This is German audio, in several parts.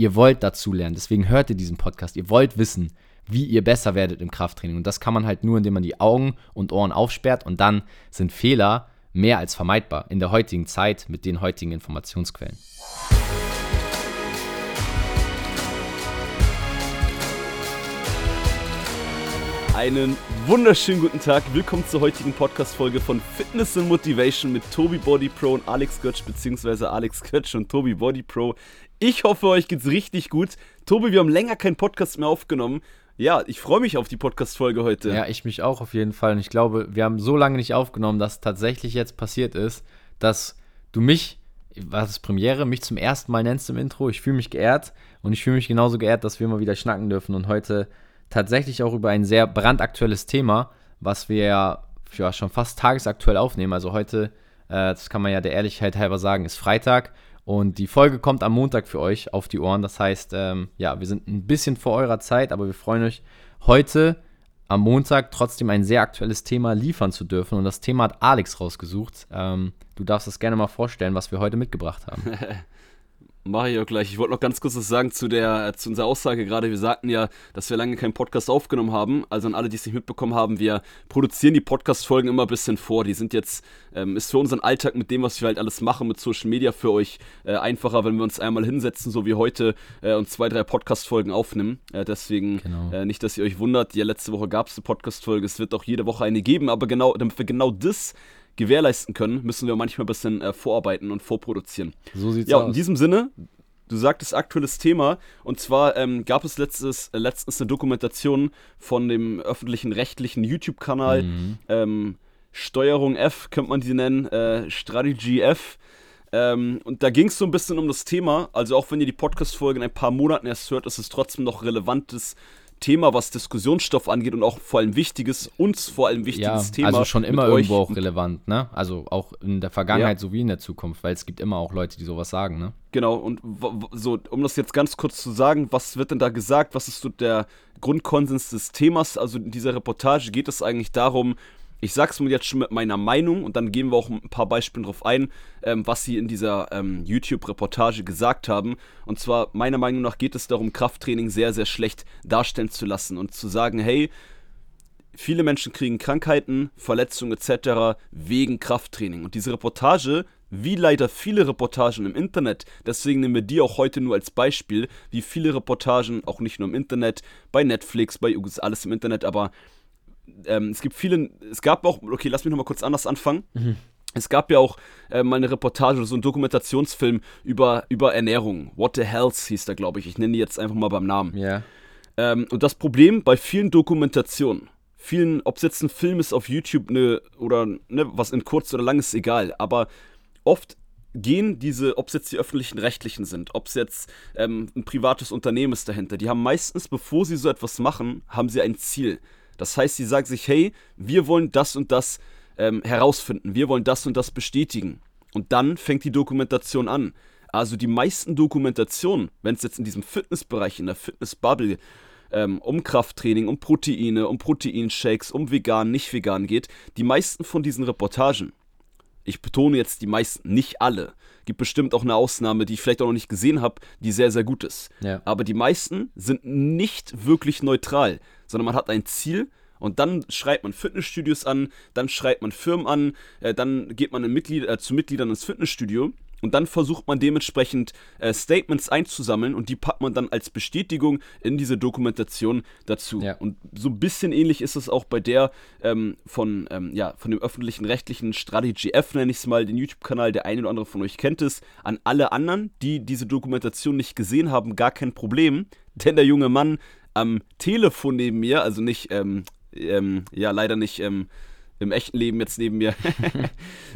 ihr wollt dazu lernen. Deswegen hört ihr diesen Podcast. Ihr wollt wissen, wie ihr besser werdet im Krafttraining. Und das kann man halt nur, indem man die Augen und Ohren aufsperrt. Und dann sind Fehler mehr als vermeidbar in der heutigen Zeit mit den heutigen Informationsquellen. Einen wunderschönen guten Tag. Willkommen zur heutigen Podcast-Folge von Fitness and Motivation mit Tobi Body Pro und Alex Götsch, beziehungsweise Alex Götsch und Tobi Body Pro. Ich hoffe, euch geht's richtig gut. Tobi, wir haben länger keinen Podcast mehr aufgenommen. Ja, ich freue mich auf die Podcast-Folge heute. Ja, ich mich auch auf jeden Fall. Und ich glaube, wir haben so lange nicht aufgenommen, dass tatsächlich jetzt passiert ist, dass du mich, was ist Premiere, mich zum ersten Mal nennst im Intro. Ich fühle mich geehrt und ich fühle mich genauso geehrt, dass wir mal wieder schnacken dürfen und heute tatsächlich auch über ein sehr brandaktuelles Thema, was wir ja, ja schon fast tagesaktuell aufnehmen. Also heute, äh, das kann man ja der Ehrlichkeit halber sagen, ist Freitag und die Folge kommt am Montag für euch auf die Ohren. Das heißt, ähm, ja, wir sind ein bisschen vor eurer Zeit, aber wir freuen euch heute am Montag trotzdem ein sehr aktuelles Thema liefern zu dürfen. Und das Thema hat Alex rausgesucht. Ähm, du darfst das gerne mal vorstellen, was wir heute mitgebracht haben. Mache ich auch gleich. Ich wollte noch ganz kurz was sagen zu, der, zu unserer Aussage gerade. Wir sagten ja, dass wir lange keinen Podcast aufgenommen haben. Also an alle, die es nicht mitbekommen haben, wir produzieren die Podcast-Folgen immer ein bisschen vor. Die sind jetzt, ähm, ist für unseren Alltag mit dem, was wir halt alles machen mit Social Media für euch äh, einfacher, wenn wir uns einmal hinsetzen, so wie heute, äh, und zwei, drei Podcast-Folgen aufnehmen. Äh, deswegen genau. Äh, nicht, dass ihr euch wundert. Ja, letzte Woche gab es eine Podcast-Folge. Es wird auch jede Woche eine geben. Aber genau, damit wir genau das gewährleisten können, müssen wir manchmal ein bisschen äh, vorarbeiten und vorproduzieren. So sieht's ja, aus. Ja, in diesem Sinne, du sagtest aktuelles Thema und zwar ähm, gab es letztes, äh, letztens eine Dokumentation von dem öffentlichen rechtlichen YouTube-Kanal mhm. ähm, Steuerung F, könnte man die nennen, äh, Strategy F. Ähm, und da ging es so ein bisschen um das Thema. Also auch wenn ihr die Podcast-Folge in ein paar Monaten erst hört, ist es trotzdem noch relevantes Thema, was Diskussionsstoff angeht und auch vor allem wichtiges, uns vor allem wichtiges ja, Thema. Also schon immer irgendwo auch relevant, ne? Also auch in der Vergangenheit ja. sowie in der Zukunft, weil es gibt immer auch Leute, die sowas sagen, ne? Genau, und so, um das jetzt ganz kurz zu sagen, was wird denn da gesagt? Was ist so der Grundkonsens des Themas? Also in dieser Reportage geht es eigentlich darum, ich sag's mir jetzt schon mit meiner Meinung und dann gehen wir auch ein paar Beispiele drauf ein, ähm, was sie in dieser ähm, YouTube-Reportage gesagt haben. Und zwar, meiner Meinung nach, geht es darum, Krafttraining sehr, sehr schlecht darstellen zu lassen und zu sagen, hey, viele Menschen kriegen Krankheiten, Verletzungen etc. wegen Krafttraining. Und diese Reportage, wie leider viele Reportagen im Internet, deswegen nehmen wir die auch heute nur als Beispiel, wie viele Reportagen, auch nicht nur im Internet, bei Netflix, bei alles im Internet, aber ähm, es gibt viele, es gab auch, okay, lass mich nochmal kurz anders anfangen. Mhm. Es gab ja auch äh, mal eine Reportage oder so einen Dokumentationsfilm über, über Ernährung. What the Hells hieß da, glaube ich. Ich nenne die jetzt einfach mal beim Namen. Ja. Ähm, und das Problem bei vielen Dokumentationen, vielen, ob es jetzt ein Film ist auf YouTube ne, oder ne, was in kurz oder lang ist, egal. Aber oft gehen diese, ob es jetzt die öffentlichen Rechtlichen sind, ob es jetzt ähm, ein privates Unternehmen ist dahinter, die haben meistens, bevor sie so etwas machen, haben sie ein Ziel. Das heißt, sie sagt sich, hey, wir wollen das und das ähm, herausfinden, wir wollen das und das bestätigen. Und dann fängt die Dokumentation an. Also die meisten Dokumentationen, wenn es jetzt in diesem Fitnessbereich, in der Fitnessbubble, ähm, um Krafttraining, um Proteine, um Proteinshakes, um vegan, nicht vegan geht, die meisten von diesen Reportagen, ich betone jetzt die meisten, nicht alle, gibt bestimmt auch eine Ausnahme, die ich vielleicht auch noch nicht gesehen habe, die sehr, sehr gut ist. Ja. Aber die meisten sind nicht wirklich neutral sondern man hat ein Ziel und dann schreibt man Fitnessstudios an, dann schreibt man Firmen an, äh, dann geht man Mitglied, äh, zu Mitgliedern ins Fitnessstudio und dann versucht man dementsprechend äh, Statements einzusammeln und die packt man dann als Bestätigung in diese Dokumentation dazu. Ja. Und so ein bisschen ähnlich ist es auch bei der ähm, von, ähm, ja, von dem öffentlichen rechtlichen Strategy F, nenne ich es mal, den YouTube-Kanal, der eine oder andere von euch kennt es. An alle anderen, die diese Dokumentation nicht gesehen haben, gar kein Problem, denn der junge Mann am Telefon neben mir, also nicht, ähm, ähm, ja, leider nicht ähm, im echten Leben jetzt neben mir.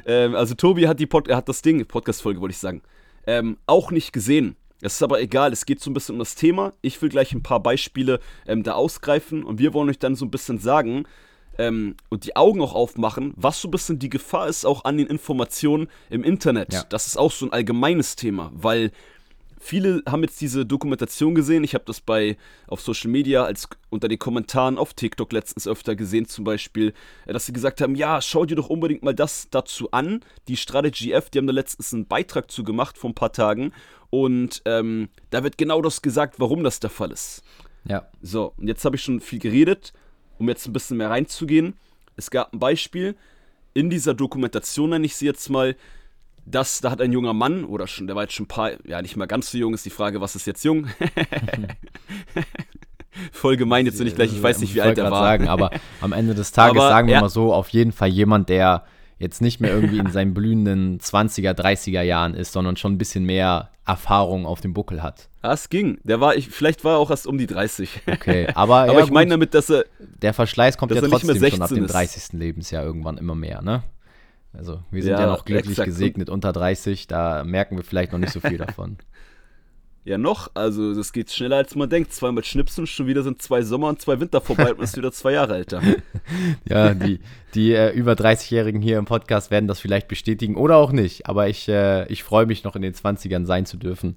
Ähm, also Tobi hat die Pod hat das Ding, Podcast-Folge wollte ich sagen, ähm, auch nicht gesehen. Es ist aber egal, es geht so ein bisschen um das Thema. Ich will gleich ein paar Beispiele ähm, da ausgreifen und wir wollen euch dann so ein bisschen sagen, ähm, und die Augen auch aufmachen, was so ein bisschen die Gefahr ist auch an den Informationen im Internet. Ja. Das ist auch so ein allgemeines Thema, weil viele haben jetzt diese Dokumentation gesehen. Ich habe das bei auf Social Media als unter den Kommentaren auf TikTok letztens öfter gesehen, zum Beispiel, äh, dass sie gesagt haben: Ja, schau dir doch unbedingt mal das dazu an. Die Strategy F, die haben da letztens einen Beitrag zu gemacht vor ein paar Tagen. Und ähm, da wird genau das gesagt, warum das der Fall ist. Ja. So, und jetzt habe ich schon viel geredet, um jetzt ein bisschen mehr reinzugehen. Es gab ein Beispiel in dieser Dokumentation, nenne ich sie jetzt mal, dass da hat ein junger Mann, oder schon, der war jetzt schon ein paar, ja, nicht mal ganz so jung, ist die Frage, was ist jetzt jung? Voll gemein jetzt, wenn ich gleich, ich weiß nicht, wie alt er war. Sagen, aber am Ende des Tages Aber sagen wir er- mal so, auf jeden Fall jemand, der jetzt nicht mehr irgendwie in seinen blühenden 20er, 30er Jahren ist, sondern schon ein bisschen mehr Erfahrung auf dem Buckel hat. Ja, es ging. Der war, ich, vielleicht war er auch erst um die 30. Okay, aber, Aber ja, ich meine damit, dass er, der Verschleiß kommt ja trotzdem schon ab 16 dem ist. 30. Lebensjahr irgendwann immer mehr, ne? Also wir sind ja, Ja, noch glücklich exakt. gesegnet unter 30, da merken wir vielleicht noch nicht so viel davon. ja noch, also das geht schneller als man denkt. Zweimal schnipsen, schon wieder sind zwei Sommer und zwei Winter vorbei und man ist wieder zwei Jahre älter. Ja, die, die äh, über 30-Jährigen hier im Podcast werden das vielleicht bestätigen oder auch nicht. Aber ich, äh, ich freue mich noch in den 20ern sein zu dürfen.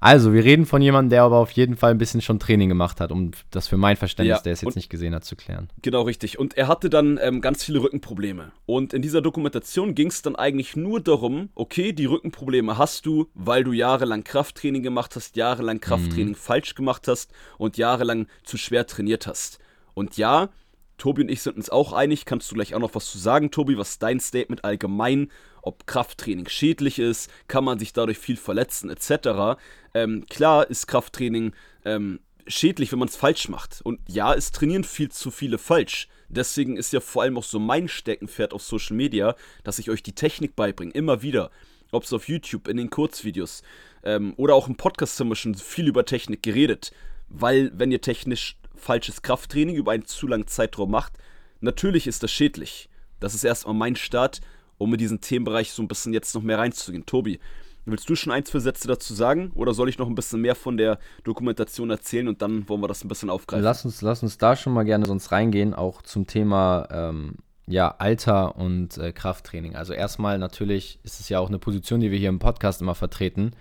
Also, wir reden von jemandem, der aber auf jeden Fall ein bisschen schon Training gemacht hat, um das für mein Verständnis, Ja, der es jetzt nicht gesehen hat, zu klären. Genau, richtig. Und er hatte dann ähm, ganz viele Rückenprobleme. Und in dieser Dokumentation ging es dann eigentlich nur darum, okay, die Rückenprobleme hast du, weil du jahrelang Krafttraining gemacht hast, jahrelang Krafttraining falsch gemacht hast und jahrelang zu schwer trainiert hast. Und ja, Tobi und ich sind uns auch einig, kannst du gleich auch noch was zu sagen, Tobi, was dein Statement allgemein, ob Krafttraining schädlich ist, kann man sich dadurch viel verletzen, etc. Ähm, klar ist Krafttraining ähm, schädlich, wenn man es falsch macht. Und ja, es trainieren viel zu viele falsch. Deswegen ist ja vor allem auch so mein Steckenpferd auf Social Media, dass ich euch die Technik beibringe, immer wieder. Ob es auf YouTube, in den Kurzvideos ähm, oder auch im Podcast haben wir schon viel über Technik geredet. Weil, wenn ihr technisch falsches Krafttraining über einen zu langen Zeitraum macht, natürlich ist das schädlich. Das ist erstmal mein Start, um in diesen Themenbereich so ein bisschen jetzt noch mehr reinzugehen. Tobi, willst du schon ein, zwei Sätze dazu sagen? Oder soll ich noch ein bisschen mehr von der Dokumentation erzählen und dann wollen wir das ein bisschen aufgreifen? Lass uns, lass uns da schon mal gerne sonst reingehen, auch zum Thema ähm, ja, Alter und äh, Krafttraining. Also erstmal natürlich ist es ja auch eine Position, die wir hier im Podcast immer vertreten,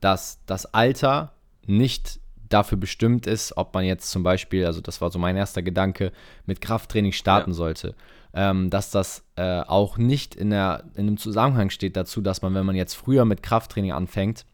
dass das Alter nicht dafür bestimmt ist, ob man jetzt zum Beispiel, also das war so mein erster Gedanke, mit Krafttraining starten Ja. sollte. Ähm, dass das äh, auch nicht in, der, in einem Zusammenhang steht dazu, dass man, wenn man jetzt früher mit Krafttraining anfängt,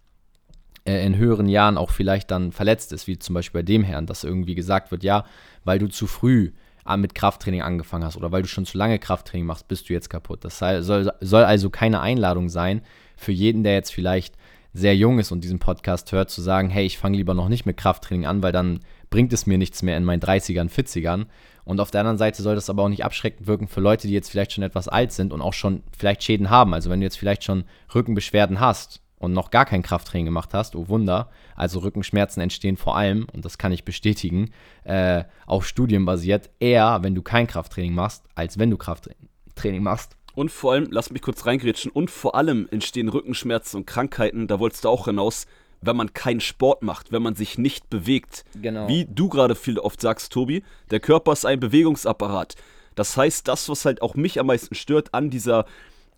äh, in höheren Jahren auch vielleicht dann verletzt ist, wie zum Beispiel bei dem Herrn, dass irgendwie gesagt wird, ja, weil du zu früh an- mit Krafttraining angefangen hast oder weil du schon zu lange Krafttraining machst, bist du jetzt kaputt. Das soll, soll also keine Einladung sein für jeden, der jetzt vielleicht sehr jung ist und diesen Podcast hört, zu sagen, hey, ich fange lieber noch nicht mit Krafttraining an, weil dann bringt es mir nichts mehr in meinen 30ern, 40ern. Und auf der anderen Seite soll das aber auch nicht abschreckend wirken für Leute, die jetzt vielleicht schon etwas alt sind und auch schon vielleicht Schäden haben. Also wenn du jetzt vielleicht schon Rückenbeschwerden hast und noch gar kein Krafttraining gemacht hast, oh Wunder, also Rückenschmerzen entstehen vor allem, und das kann ich bestätigen, äh, auf Studien basiert, eher, wenn du kein Krafttraining machst, als wenn du Krafttraining machst. Und vor allem, lass mich kurz reingrätschen, und vor allem entstehen Rückenschmerzen und Krankheiten, da wolltest du auch hinaus, wenn man keinen Sport macht, wenn man sich nicht bewegt. Genau. Wie du gerade viel oft sagst, Tobi, der Körper ist ein Bewegungsapparat. Das heißt, das, was halt auch mich am meisten stört an dieser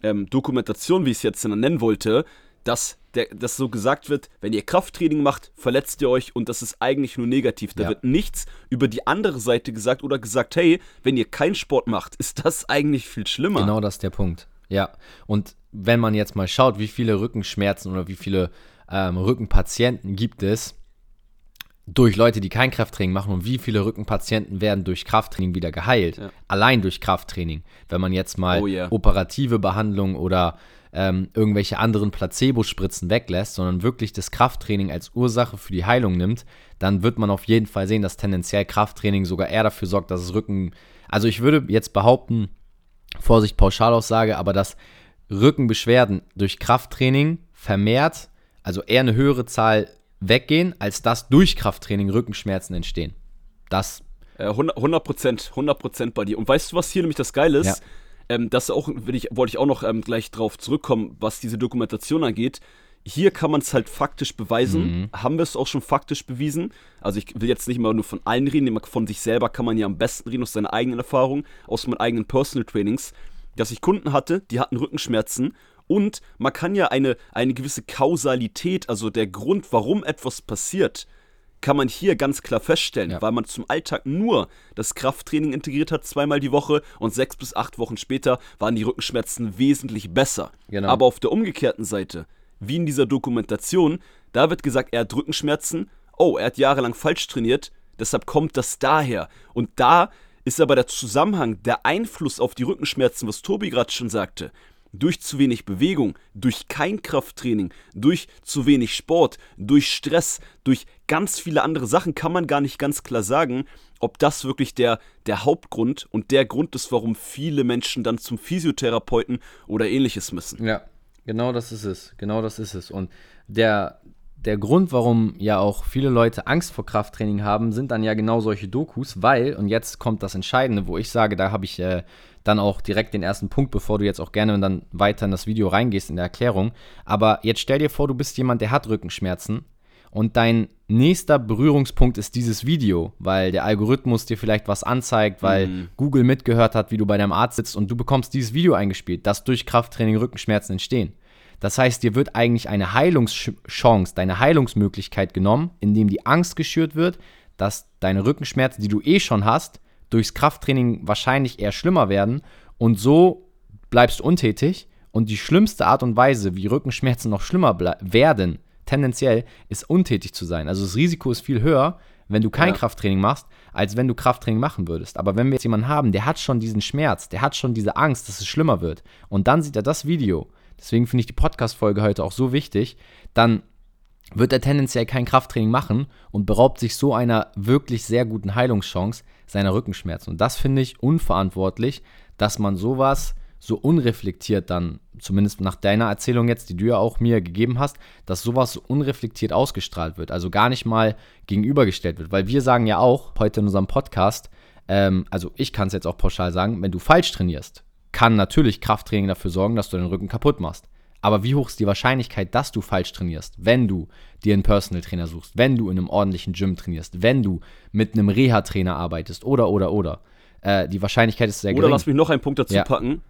ähm, Dokumentation, wie ich es jetzt nennen wollte, dass, der, dass so gesagt wird, wenn ihr Krafttraining macht, verletzt ihr euch und das ist eigentlich nur negativ. Da Ja. wird nichts über die andere Seite gesagt oder gesagt, hey, wenn ihr keinen Sport macht, ist das eigentlich viel schlimmer. Genau das ist der Punkt. Ja. Und wenn man jetzt mal schaut, wie viele Rückenschmerzen oder wie viele ähm, Rückenpatienten gibt es durch Leute, die kein Krafttraining machen und wie viele Rückenpatienten werden durch Krafttraining wieder geheilt. Ja. Allein durch Krafttraining. Wenn man jetzt mal Oh yeah. operative Behandlung oder ähm, irgendwelche anderen Placebo-Spritzen weglässt, sondern wirklich das Krafttraining als Ursache für die Heilung nimmt, dann wird man auf jeden Fall sehen, dass tendenziell Krafttraining sogar eher dafür sorgt, dass es Rücken. Also ich würde jetzt behaupten, Vorsicht, Pauschalaussage, aber dass Rückenbeschwerden durch Krafttraining vermehrt, also eher eine höhere Zahl weggehen, als dass durch Krafttraining Rückenschmerzen entstehen. Das, Äh, 100 100 Prozent, 100 Prozent bei dir. Und weißt du, was hier nämlich das Geile ist? Ja. Ähm, das auch, ich, wollte ich auch noch ähm, gleich drauf zurückkommen, was diese Dokumentation angeht. Hier kann man es halt faktisch beweisen. Haben wir es auch schon faktisch bewiesen. Also ich will jetzt nicht mal nur von allen reden, von sich selber kann man ja am besten reden aus seiner eigenen Erfahrung, aus meinen eigenen Personal Trainings, dass ich Kunden hatte, die hatten Rückenschmerzen Und man kann ja eine, eine gewisse Kausalität, also der Grund, warum etwas passiert, kann man hier ganz klar feststellen, ja. weil man zum Alltag nur das Krafttraining integriert hat, zweimal die Woche und sechs bis acht Wochen später waren die Rückenschmerzen wesentlich besser. Genau. Aber auf der umgekehrten Seite, wie in dieser Dokumentation, da wird gesagt, er hat Rückenschmerzen, oh, er hat jahrelang falsch trainiert, deshalb kommt das daher. Und da ist aber der Zusammenhang, der Einfluss auf die Rückenschmerzen, was Tobi gerade schon sagte, durch zu wenig Bewegung, durch kein Krafttraining, durch zu wenig Sport, durch Stress, durch ganz viele andere Sachen kann man gar nicht ganz klar sagen, ob das wirklich der, der Hauptgrund und der Grund ist, warum viele Menschen dann zum Physiotherapeuten oder ähnliches müssen. Ja, genau das ist es. Genau das ist es. Und der, der Grund, warum ja auch viele Leute Angst vor Krafttraining haben, sind dann ja genau solche Dokus, weil, und jetzt kommt das Entscheidende, wo ich sage, da habe ich äh, dann auch direkt den ersten Punkt, bevor du jetzt auch gerne dann weiter in das Video reingehst in der Erklärung. Aber jetzt stell dir vor, du bist jemand, der hat Rückenschmerzen und dein nächster Berührungspunkt ist dieses Video, weil der Algorithmus dir vielleicht was anzeigt, weil mhm. Google mitgehört hat, wie du bei deinem Arzt sitzt und du bekommst dieses Video eingespielt, dass durch Krafttraining Rückenschmerzen entstehen. Das heißt, dir wird eigentlich eine Heilungschance, deine Heilungsmöglichkeit genommen, indem die Angst geschürt wird, dass deine Rückenschmerzen, die du eh schon hast, durchs Krafttraining wahrscheinlich eher schlimmer werden und so bleibst du untätig und die schlimmste Art und Weise, wie Rückenschmerzen noch schlimmer werden, tendenziell, ist untätig zu sein. Also das Risiko ist viel höher, wenn du kein ja. Krafttraining machst, als wenn du Krafttraining machen würdest. Aber wenn wir jetzt jemanden haben, der hat schon diesen Schmerz, der hat schon diese Angst, dass es schlimmer wird und dann sieht er das Video, deswegen finde ich die Podcast-Folge heute auch so wichtig, dann wird er tendenziell kein Krafttraining machen und beraubt sich so einer wirklich sehr guten Heilungschance seiner Rückenschmerzen. Und das finde ich unverantwortlich, dass man sowas so unreflektiert dann, zumindest nach deiner Erzählung jetzt, die du ja auch mir gegeben hast, dass sowas so unreflektiert ausgestrahlt wird, also gar nicht mal gegenübergestellt wird. Weil wir sagen ja auch heute in unserem Podcast, ähm, also ich kann es jetzt auch pauschal sagen, wenn du falsch trainierst, kann natürlich Krafttraining dafür sorgen, dass du den Rücken kaputt machst. Aber wie hoch ist die Wahrscheinlichkeit, dass du falsch trainierst, wenn du dir einen Personal Trainer suchst, wenn du in einem ordentlichen Gym trainierst, wenn du mit einem Reha-Trainer arbeitest oder, oder, oder? Äh, die Wahrscheinlichkeit ist sehr gering. Oder lass mich noch einen Punkt dazu ja. packen.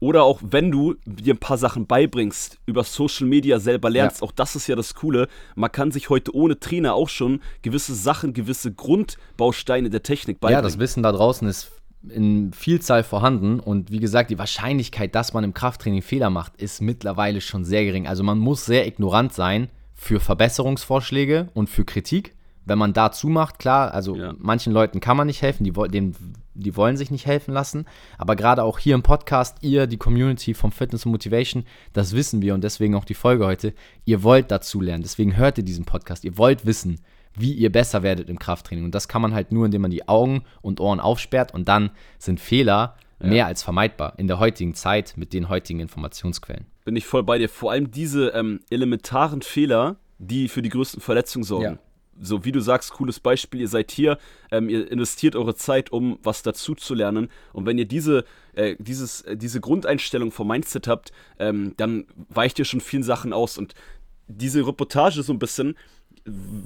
Oder auch wenn du dir ein paar Sachen beibringst, über Social Media selber lernst, ja. auch das ist ja das Coole. Man kann sich heute ohne Trainer auch schon gewisse Sachen, gewisse Grundbausteine der Technik beibringen. Ja, das Wissen da draußen ist in Vielzahl vorhanden und wie gesagt, die Wahrscheinlichkeit, dass man im Krafttraining Fehler macht, ist mittlerweile schon sehr gering. Also man muss sehr ignorant sein für Verbesserungsvorschläge und für Kritik. Wenn man dazu macht, klar, also ja. manchen Leuten kann man nicht helfen, die, dem, die wollen sich nicht helfen lassen. Aber gerade auch hier im Podcast, ihr, die Community vom Fitness und Motivation, das wissen wir und deswegen auch die Folge heute. Ihr wollt dazu lernen, deswegen hört ihr diesen Podcast. Ihr wollt wissen, wie ihr besser werdet im Krafttraining. Und das kann man halt nur, indem man die Augen und Ohren aufsperrt und dann sind Fehler ja. mehr als vermeidbar in der heutigen Zeit mit den heutigen Informationsquellen. Bin ich voll bei dir. Vor allem diese ähm, elementaren Fehler, die für die größten Verletzungen sorgen. Ja. So wie du sagst, cooles Beispiel, ihr seid hier, ähm, ihr investiert eure Zeit, um was dazu zu lernen. Und wenn ihr diese, äh, dieses, äh, diese Grundeinstellung vom Mindset habt, ähm, dann weicht ihr schon vielen Sachen aus. Und diese Reportage so ein bisschen,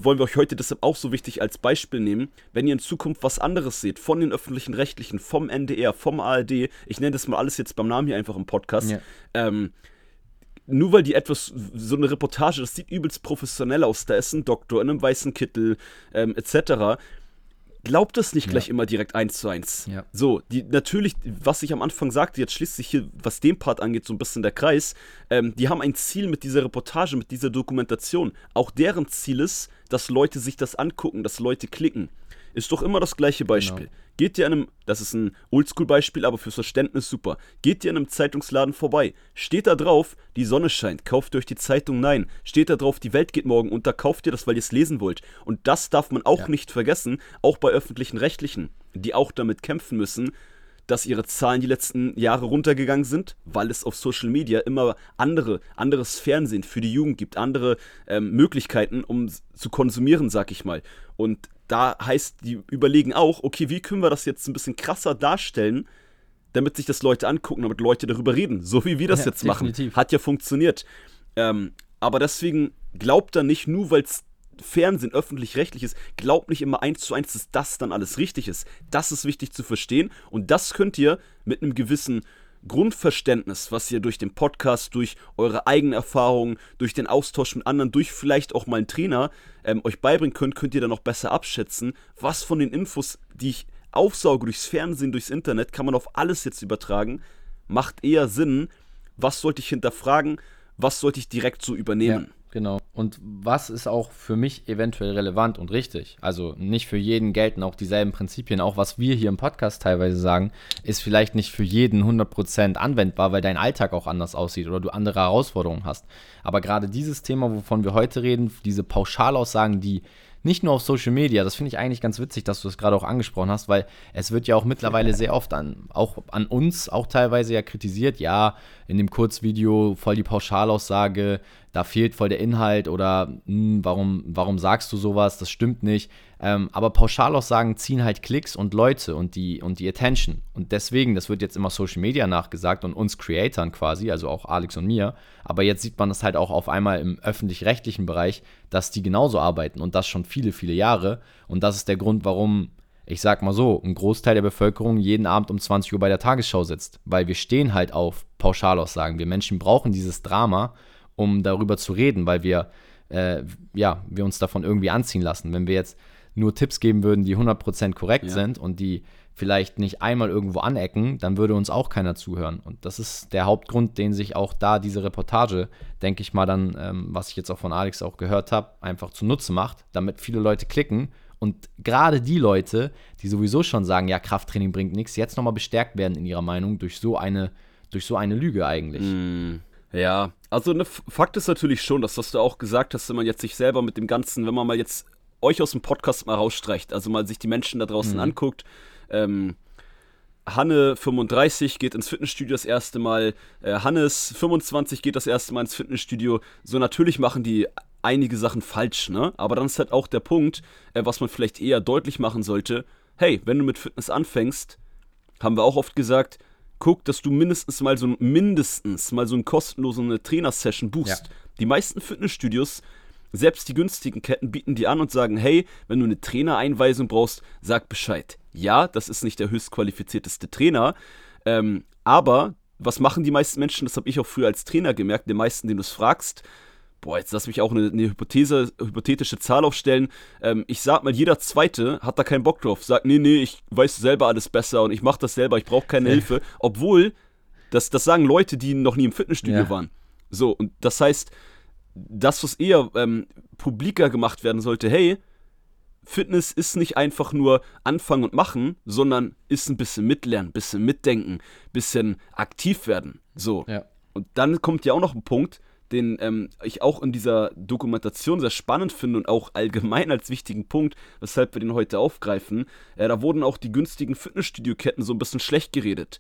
wollen wir euch heute deshalb auch so wichtig als Beispiel nehmen, wenn ihr in Zukunft was anderes seht, von den öffentlichen Rechtlichen, vom NDR, vom ARD, ich nenne das mal alles jetzt beim Namen hier einfach im Podcast, ja. ähm, nur weil die etwas, so eine Reportage, das sieht übelst professionell aus, da ist ein Doktor in einem weißen Kittel, ähm, etc., glaubt es nicht gleich ja. immer direkt eins zu eins. Ja. So, die natürlich, was ich am Anfang sagte, jetzt schließt sich hier, was den Part angeht, so ein bisschen der Kreis. Ähm, die haben ein Ziel mit dieser Reportage, mit dieser Dokumentation. Auch deren Ziel ist, dass Leute sich das angucken, dass Leute klicken ist doch immer das gleiche Beispiel. Genau. Geht ihr einem, das ist ein Oldschool-Beispiel, aber fürs Verständnis super. Geht ihr an einem Zeitungsladen vorbei, steht da drauf, die Sonne scheint, kauft ihr euch die Zeitung? Nein. Steht da drauf, die Welt geht morgen unter, kauft ihr das, weil ihr es lesen wollt. Und das darf man auch ja. nicht vergessen, auch bei öffentlichen Rechtlichen, die auch damit kämpfen müssen, dass ihre Zahlen die letzten Jahre runtergegangen sind, weil es auf Social Media immer andere, anderes Fernsehen für die Jugend gibt, andere ähm, Möglichkeiten, um zu konsumieren, sag ich mal. Und da heißt, die überlegen auch, okay, wie können wir das jetzt ein bisschen krasser darstellen, damit sich das Leute angucken, damit Leute darüber reden, so wie wir das ja, jetzt definitiv. machen. Hat ja funktioniert. Ähm, aber deswegen glaubt da nicht, nur weil es Fernsehen öffentlich-rechtlich ist, glaubt nicht immer eins zu eins, dass das dann alles richtig ist. Das ist wichtig zu verstehen und das könnt ihr mit einem gewissen Grundverständnis, was ihr durch den Podcast, durch eure eigenen Erfahrungen, durch den Austausch mit anderen, durch vielleicht auch mal einen Trainer ähm, euch beibringen könnt, könnt ihr dann auch besser abschätzen, was von den Infos, die ich aufsauge durchs Fernsehen, durchs Internet, kann man auf alles jetzt übertragen, macht eher Sinn, was sollte ich hinterfragen, was sollte ich direkt so übernehmen. Ja. Genau. Und was ist auch für mich eventuell relevant und richtig? Also nicht für jeden gelten auch dieselben Prinzipien. Auch was wir hier im Podcast teilweise sagen, ist vielleicht nicht für jeden 100% anwendbar, weil dein Alltag auch anders aussieht oder du andere Herausforderungen hast. Aber gerade dieses Thema, wovon wir heute reden, diese Pauschalaussagen, die nicht nur auf Social Media, das finde ich eigentlich ganz witzig, dass du es gerade auch angesprochen hast, weil es wird ja auch mittlerweile sehr oft an, auch an uns auch teilweise ja kritisiert, ja, in dem Kurzvideo voll die Pauschalaussage, da fehlt voll der Inhalt oder mh, hm, warum, warum sagst du sowas, das stimmt nicht. Ähm, aber Pauschalaussagen ziehen halt Klicks und Leute und die, und die Attention. Und deswegen, das wird jetzt immer Social Media nachgesagt und uns Creatoren quasi, also auch Alex und mir. Aber jetzt sieht man das halt auch auf einmal im öffentlich-rechtlichen Bereich, dass die genauso arbeiten und das schon viele, viele Jahre. Und das ist der Grund, warum ich sag mal so, ein Großteil der Bevölkerung jeden Abend um 20 Uhr bei der Tagesschau sitzt, weil wir stehen halt auf Pauschalaussagen. Wir Menschen brauchen dieses Drama, um darüber zu reden, weil wir, äh, ja, wir uns davon irgendwie anziehen lassen. Wenn wir jetzt nur Tipps geben würden, die 100% korrekt ja. sind und die vielleicht nicht einmal irgendwo anecken, dann würde uns auch keiner zuhören. Und das ist der Hauptgrund, den sich auch da diese Reportage, denke ich mal dann, ähm, was ich jetzt auch von Alex auch gehört habe, einfach zunutze macht, damit viele Leute klicken und gerade die Leute, die sowieso schon sagen, ja, Krafttraining bringt nichts, jetzt nochmal bestärkt werden in ihrer Meinung durch so eine, durch so eine Lüge eigentlich. Mm, ja, also ne, Fakt ist natürlich schon, dass was du auch gesagt hast, wenn man jetzt sich selber mit dem Ganzen, wenn man mal jetzt euch aus dem Podcast mal rausstreicht, also mal sich die Menschen da draußen mhm. anguckt. Ähm, Hanne 35 geht ins Fitnessstudio das erste Mal, äh, Hannes 25 geht das erste Mal ins Fitnessstudio. So natürlich machen die einige Sachen falsch, ne? Aber dann ist halt auch der Punkt, äh, was man vielleicht eher deutlich machen sollte. Hey, wenn du mit Fitness anfängst, haben wir auch oft gesagt, guck, dass du mindestens mal so mindestens mal so eine kostenlose Trainersession buchst. Ja. Die meisten Fitnessstudios selbst die günstigen Ketten bieten die an und sagen, hey, wenn du eine Trainereinweisung brauchst, sag Bescheid. Ja, das ist nicht der höchstqualifizierteste Trainer, ähm, aber was machen die meisten Menschen? Das habe ich auch früher als Trainer gemerkt. Den meisten, den du es fragst, boah, jetzt lass mich auch eine, eine Hypothese, hypothetische Zahl aufstellen. Ähm, ich sag mal, jeder Zweite hat da keinen Bock drauf. Sagt, nee, nee, ich weiß selber alles besser und ich mache das selber, ich brauche keine ja. Hilfe. Obwohl, das, das sagen Leute, die noch nie im Fitnessstudio ja. waren. So, und das heißt, das, was eher ähm, publiker gemacht werden sollte, hey, Fitness ist nicht einfach nur anfangen und machen, sondern ist ein bisschen mitlernen, ein bisschen mitdenken, ein bisschen aktiv werden. So. Ja. Und dann kommt ja auch noch ein Punkt, den ähm, ich auch in dieser Dokumentation sehr spannend finde und auch allgemein als wichtigen Punkt, weshalb wir den heute aufgreifen. Äh, da wurden auch die günstigen Fitnessstudio-Ketten so ein bisschen schlecht geredet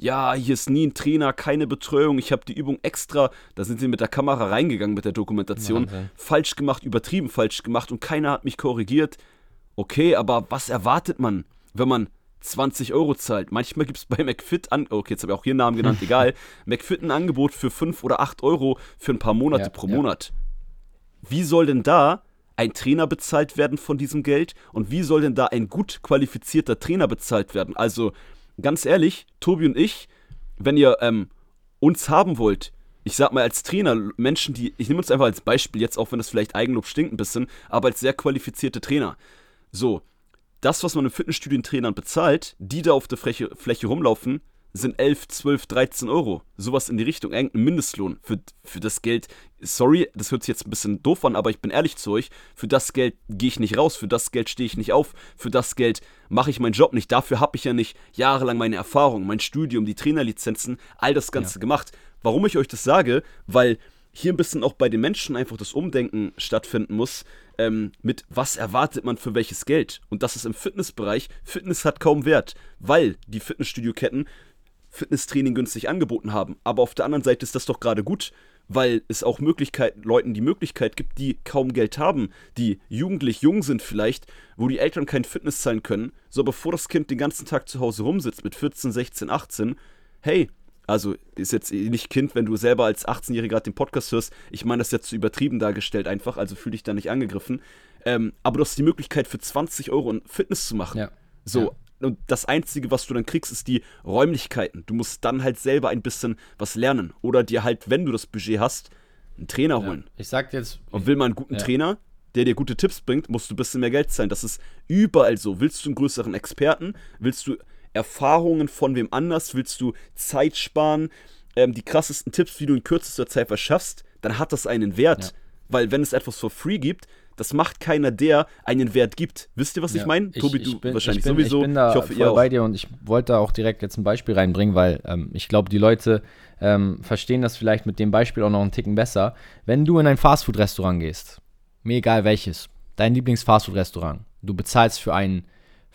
ja, hier ist nie ein Trainer, keine Betreuung, ich habe die Übung extra, da sind sie mit der Kamera reingegangen mit der Dokumentation, Wahnsinn. falsch gemacht, übertrieben falsch gemacht und keiner hat mich korrigiert. Okay, aber was erwartet man, wenn man 20 Euro zahlt? Manchmal gibt es bei McFit an, okay, jetzt habe ich auch hier Namen genannt, egal, McFit ein Angebot für 5 oder 8 Euro für ein paar Monate ja, pro ja. Monat. Wie soll denn da ein Trainer bezahlt werden von diesem Geld und wie soll denn da ein gut qualifizierter Trainer bezahlt werden? Also ganz ehrlich, Tobi und ich, wenn ihr ähm, uns haben wollt, ich sag mal als Trainer, Menschen, die, ich nehme uns einfach als Beispiel jetzt, auch wenn das vielleicht Eigenlob stinkt ein bisschen, aber als sehr qualifizierte Trainer. So, das, was man im Fitnessstudio Trainern bezahlt, die da auf der Fläche, Fläche rumlaufen, sind 11, 12, 13 Euro. Sowas in die Richtung, irgendein Mindestlohn für, für das Geld. Sorry, das hört sich jetzt ein bisschen doof an, aber ich bin ehrlich zu euch. Für das Geld gehe ich nicht raus, für das Geld stehe ich nicht auf, für das Geld mache ich meinen Job nicht. Dafür habe ich ja nicht jahrelang meine Erfahrung, mein Studium, die Trainerlizenzen, all das Ganze ja. gemacht. Warum ich euch das sage? Weil hier ein bisschen auch bei den Menschen einfach das Umdenken stattfinden muss, ähm, mit was erwartet man für welches Geld. Und das ist im Fitnessbereich. Fitness hat kaum Wert, weil die Fitnessstudio-Ketten Fitnesstraining günstig angeboten haben. Aber auf der anderen Seite ist das doch gerade gut, weil es auch Möglichkeiten, Leuten die Möglichkeit gibt, die kaum Geld haben, die jugendlich jung sind vielleicht, wo die Eltern kein Fitness zahlen können, so bevor das Kind den ganzen Tag zu Hause rumsitzt mit 14, 16, 18, hey, also ist jetzt nicht Kind, wenn du selber als 18-Jähriger gerade den Podcast hörst, ich meine das jetzt zu übertrieben dargestellt einfach, also fühle dich da nicht angegriffen, ähm, aber du hast die Möglichkeit für 20 Euro ein Fitness zu machen. Ja. So, ja und das Einzige, was du dann kriegst, ist die Räumlichkeiten. Du musst dann halt selber ein bisschen was lernen. Oder dir halt, wenn du das Budget hast, einen Trainer holen. Ja. Ich sag jetzt. Und will man einen guten ja. Trainer, der dir gute Tipps bringt, musst du ein bisschen mehr Geld zahlen. Das ist überall so. Willst du einen größeren Experten? Willst du Erfahrungen von wem anders? Willst du Zeit sparen? Ähm, die krassesten Tipps, wie du in kürzester Zeit was schaffst, dann hat das einen Wert. Ja. Weil wenn es etwas for free gibt, das macht keiner, der einen Wert gibt. Wisst ihr, was ja, ich meine? Tobi, du bin, wahrscheinlich ich bin, sowieso. Ich bin da ich hoffe, voll bei dir und ich wollte auch direkt jetzt ein Beispiel reinbringen, weil ähm, ich glaube, die Leute ähm, verstehen das vielleicht mit dem Beispiel auch noch einen Ticken besser. Wenn du in ein Fastfood-Restaurant gehst, mir egal welches, dein Lieblings-Fastfood-Restaurant, du bezahlst für ein,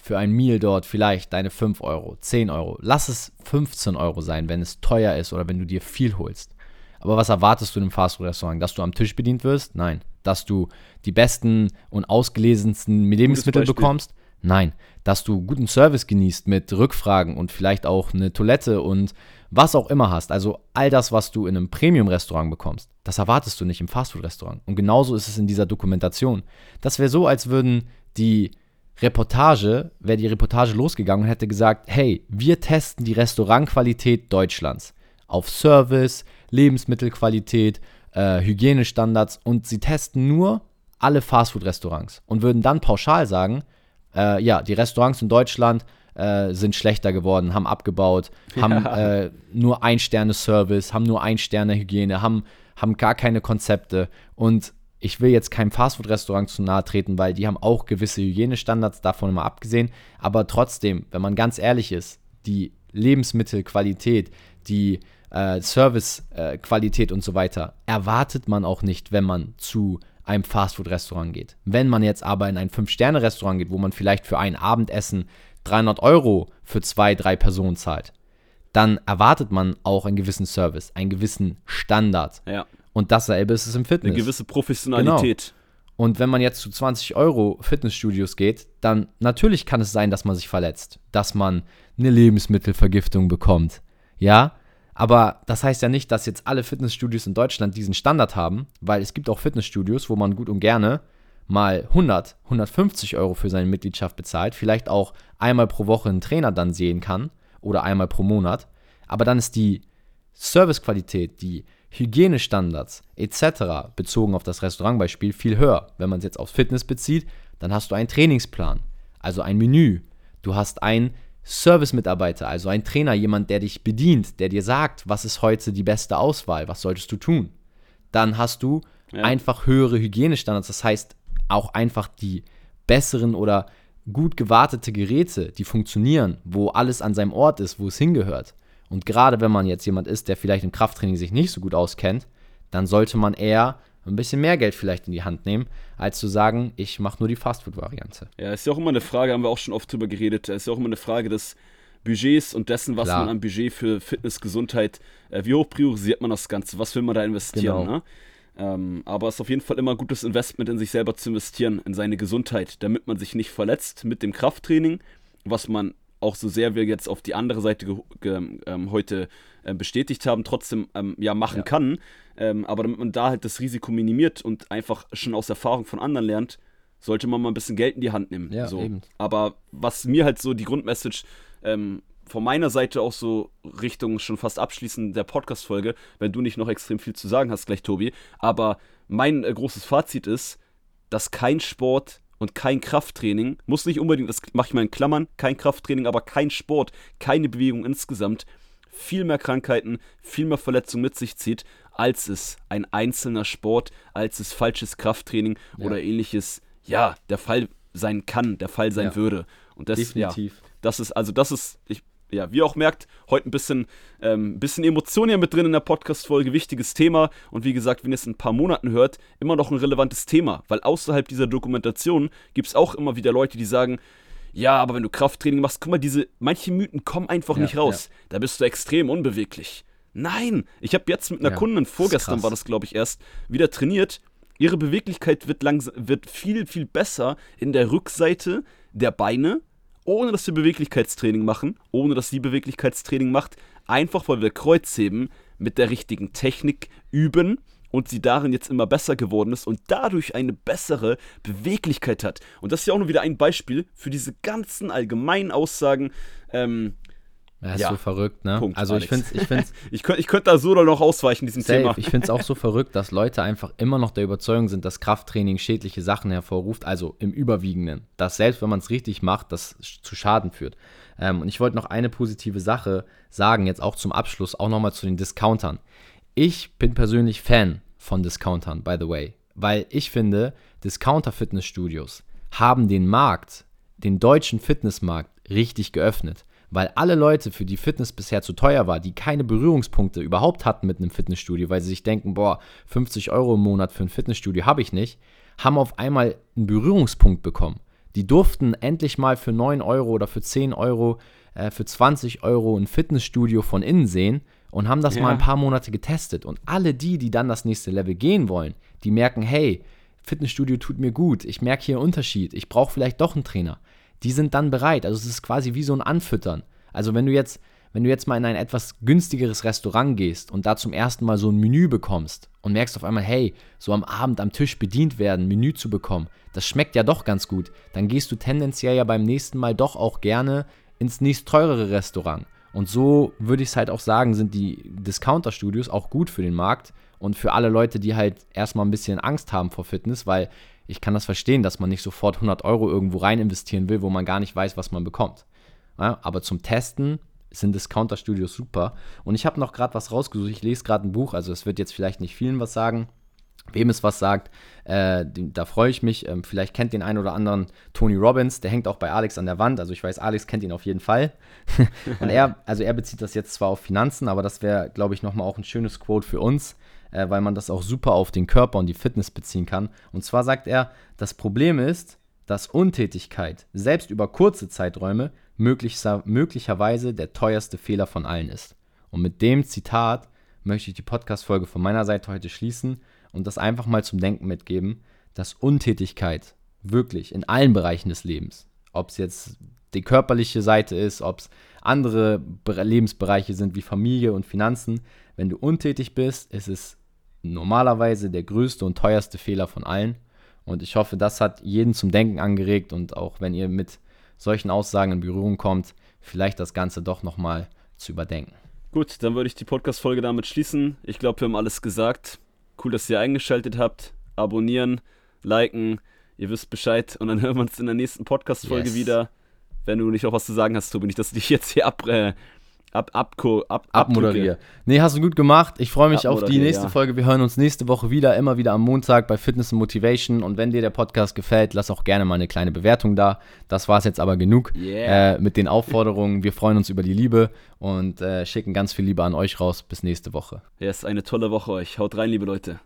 für ein Meal dort vielleicht deine 5 Euro, 10 Euro, lass es 15 Euro sein, wenn es teuer ist oder wenn du dir viel holst. Aber was erwartest du in einem Fastfood-Restaurant? Dass du am Tisch bedient wirst? Nein. Dass du die besten und ausgelesensten Lebensmittel bekommst? Nein. Dass du guten Service genießt mit Rückfragen und vielleicht auch eine Toilette und was auch immer hast. Also all das, was du in einem Premium-Restaurant bekommst, das erwartest du nicht im Fastfood-Restaurant. Und genauso ist es in dieser Dokumentation. Das wäre so, als würden die Reportage, wäre die Reportage losgegangen und hätte gesagt, hey, wir testen die Restaurantqualität Deutschlands auf Service, Lebensmittelqualität, äh, Hygienestandards und sie testen nur alle Fastfood-Restaurants und würden dann pauschal sagen, äh, ja, die Restaurants in Deutschland äh, sind schlechter geworden, haben abgebaut, ja. haben äh, nur Ein-Sterne-Service, haben nur Ein-Sterne-Hygiene, haben, haben gar keine Konzepte und ich will jetzt keinem Fastfood-Restaurant zu nahe treten, weil die haben auch gewisse Hygienestandards, davon immer abgesehen. Aber trotzdem, wenn man ganz ehrlich ist, die Lebensmittelqualität, die äh, Servicequalität äh, und so weiter erwartet man auch nicht, wenn man zu einem Fastfood-Restaurant geht. Wenn man jetzt aber in ein Fünf-Sterne-Restaurant geht, wo man vielleicht für ein Abendessen 300 Euro für zwei, drei Personen zahlt, dann erwartet man auch einen gewissen Service, einen gewissen Standard. Ja. Und dasselbe ist es im Fitness. Eine gewisse Professionalität. Genau. Und wenn man jetzt zu 20 Euro Fitnessstudios geht, dann natürlich kann es sein, dass man sich verletzt, dass man eine Lebensmittelvergiftung bekommt. Ja, aber das heißt ja nicht, dass jetzt alle Fitnessstudios in Deutschland diesen Standard haben, weil es gibt auch Fitnessstudios, wo man gut und gerne mal 100, 150 Euro für seine Mitgliedschaft bezahlt, vielleicht auch einmal pro Woche einen Trainer dann sehen kann oder einmal pro Monat. Aber dann ist die Servicequalität, die Hygienestandards etc. bezogen auf das Restaurantbeispiel viel höher. Wenn man es jetzt aufs Fitness bezieht, dann hast du einen Trainingsplan, also ein Menü. Du hast ein Service-Mitarbeiter, also ein Trainer, jemand, der dich bedient, der dir sagt, was ist heute die beste Auswahl, was solltest du tun. Dann hast du ja. einfach höhere Hygienestandards, das heißt auch einfach die besseren oder gut gewartete Geräte, die funktionieren, wo alles an seinem Ort ist, wo es hingehört. Und gerade wenn man jetzt jemand ist, der vielleicht im Krafttraining sich nicht so gut auskennt, dann sollte man eher ein bisschen mehr Geld vielleicht in die Hand nehmen, als zu sagen, ich mache nur die Fastfood-Variante. Ja, ist ja auch immer eine Frage, haben wir auch schon oft drüber geredet, ist ja auch immer eine Frage des Budgets und dessen, was Klar. man am Budget für Fitness, Gesundheit, äh, wie hoch priorisiert man das Ganze, was will man da investieren, genau. ne? Ähm, aber es ist auf jeden Fall immer gutes Investment in sich selber zu investieren, in seine Gesundheit, damit man sich nicht verletzt mit dem Krafttraining, was man auch so sehr wir jetzt auf die andere Seite ähm, heute äh, bestätigt haben, trotzdem ähm, ja machen ja. kann. Ähm, aber damit man da halt das Risiko minimiert und einfach schon aus Erfahrung von anderen lernt, sollte man mal ein bisschen Geld in die Hand nehmen. Ja, so. eben. Aber was mir halt so die Grundmessage ähm, von meiner Seite auch so Richtung schon fast abschließend der Podcast-Folge, wenn du nicht noch extrem viel zu sagen hast, gleich Tobi. Aber mein äh, großes Fazit ist, dass kein Sport und kein Krafttraining, muss nicht unbedingt, das mache ich mal in Klammern, kein Krafttraining, aber kein Sport, keine Bewegung insgesamt, viel mehr Krankheiten, viel mehr Verletzungen mit sich zieht, als es ein einzelner Sport, als es falsches Krafttraining ja. oder ähnliches, ja, der Fall sein kann, der Fall sein ja. würde. Und das, Definitiv. ja, das ist, also das ist, ich ja, wie ihr auch merkt, heute ein bisschen, ähm, bisschen Emotionen hier mit drin in der Podcast-Folge. Wichtiges Thema. Und wie gesagt, wenn ihr es in ein paar Monaten hört, immer noch ein relevantes Thema. Weil außerhalb dieser Dokumentation gibt es auch immer wieder Leute, die sagen, ja, aber wenn du Krafttraining machst, guck mal, diese, manche Mythen kommen einfach ja, nicht raus. Ja. Da bist du extrem unbeweglich. Nein, ich habe jetzt mit einer ja, Kundin, vorgestern war das, glaube ich, erst, wieder trainiert. Ihre Beweglichkeit wird, langsam, wird viel, viel besser in der Rückseite der Beine ohne dass wir Beweglichkeitstraining machen, ohne dass sie Beweglichkeitstraining macht, einfach weil wir Kreuzheben mit der richtigen Technik üben und sie darin jetzt immer besser geworden ist und dadurch eine bessere Beweglichkeit hat. Und das ist ja auch nur wieder ein Beispiel für diese ganzen allgemeinen Aussagen. Ähm, das ist Ja. so verrückt, ne? Punkt, also ich finde ich find's ich könnte ich könnt da so oder noch ausweichen, diesem safe. Thema. Ich finde es auch so verrückt, dass Leute einfach immer noch der Überzeugung sind, dass Krafttraining schädliche Sachen hervorruft, also im Überwiegenden. Dass selbst wenn man es richtig macht, das zu Schaden führt. Ähm, und ich wollte noch eine positive Sache sagen, jetzt auch zum Abschluss, auch nochmal zu den Discountern. Ich bin persönlich Fan von Discountern, by the way, weil ich finde, Discounter-Fitnessstudios haben den Markt, den deutschen Fitnessmarkt, richtig geöffnet. Weil alle Leute, für die Fitness bisher zu teuer war, die keine Berührungspunkte überhaupt hatten mit einem Fitnessstudio, weil sie sich denken, boah, 50 Euro im Monat für ein Fitnessstudio habe ich nicht, haben auf einmal einen Berührungspunkt bekommen. Die durften endlich mal für 9 Euro oder für 10 Euro, äh, für 20 Euro ein Fitnessstudio von innen sehen und haben das Ja. mal ein paar Monate getestet. Und alle die, die dann das nächste Level gehen wollen, die merken, hey, Fitnessstudio tut mir gut, ich merke hier einen Unterschied, ich brauche vielleicht doch einen Trainer. Die sind dann bereit. Also es ist quasi wie so ein Anfüttern. Also wenn du jetzt, wenn du jetzt mal in ein etwas günstigeres Restaurant gehst und da zum ersten Mal so ein Menü bekommst und merkst auf einmal, hey, so am Abend am Tisch bedient werden, Menü zu bekommen, das schmeckt ja doch ganz gut, dann gehst du tendenziell ja beim nächsten Mal doch auch gerne ins nächst teurere Restaurant. Und so würde ich es halt auch sagen, sind die Discounter-Studios auch gut für den Markt und für alle Leute, die halt erstmal ein bisschen Angst haben vor Fitness, weil ich kann das verstehen, dass man nicht sofort 100 Euro irgendwo rein investieren will, wo man gar nicht weiß, was man bekommt. Ja, aber zum Testen sind Discounter-Studios super. Und ich habe noch gerade was rausgesucht. Ich lese gerade ein Buch, also es wird jetzt vielleicht nicht vielen was sagen. Wem es was sagt, äh, da freue ich mich. Ähm, vielleicht kennt den einen oder anderen Tony Robbins, der hängt auch bei Alex an der Wand. Also ich weiß, Alex kennt ihn auf jeden Fall. Und er, also er bezieht das jetzt zwar auf Finanzen, aber das wäre, glaube ich, nochmal auch ein schönes Quote für uns, äh, weil man das auch super auf den Körper und die Fitness beziehen kann. Und zwar sagt er, das Problem ist, dass Untätigkeit, selbst über kurze Zeiträume, möglichster, möglicherweise der teuerste Fehler von allen ist. Und mit dem Zitat möchte ich die Podcast-Folge von meiner Seite heute schließen und das einfach mal zum Denken mitgeben, dass Untätigkeit wirklich in allen Bereichen des Lebens, ob es jetzt die körperliche Seite ist, ob es andere Be- Lebensbereiche sind wie Familie und Finanzen, wenn du untätig bist, ist es normalerweise der größte und teuerste Fehler von allen. Und ich hoffe, das hat jeden zum Denken angeregt und auch wenn ihr mit solchen Aussagen in Berührung kommt, vielleicht das Ganze doch nochmal zu überdenken. Gut, dann würde ich die Podcast-Folge damit schließen. Ich glaube, wir haben alles gesagt. Cool, dass ihr eingeschaltet habt. Abonnieren, liken, ihr wisst Bescheid. Und dann hören wir uns in der nächsten Podcast-Folge Yes. wieder. Wenn du nicht auch was zu sagen hast, Tobi, nicht, dass ich dich jetzt hier ab, äh, ab, ab, ab, Abmoderiere. Nee, hast du gut gemacht. Ich freue mich auf die nächste ja. Folge. Wir hören uns nächste Woche wieder, immer wieder am Montag bei Fitness and Motivation. Und wenn dir der Podcast gefällt, lass auch gerne mal eine kleine Bewertung da. Das war es jetzt aber genug Yeah. äh, mit den Aufforderungen. Wir freuen uns über die Liebe und äh, schicken ganz viel Liebe an euch raus. Bis nächste Woche. Ja, ist eine tolle Woche euch. Haut rein, liebe Leute.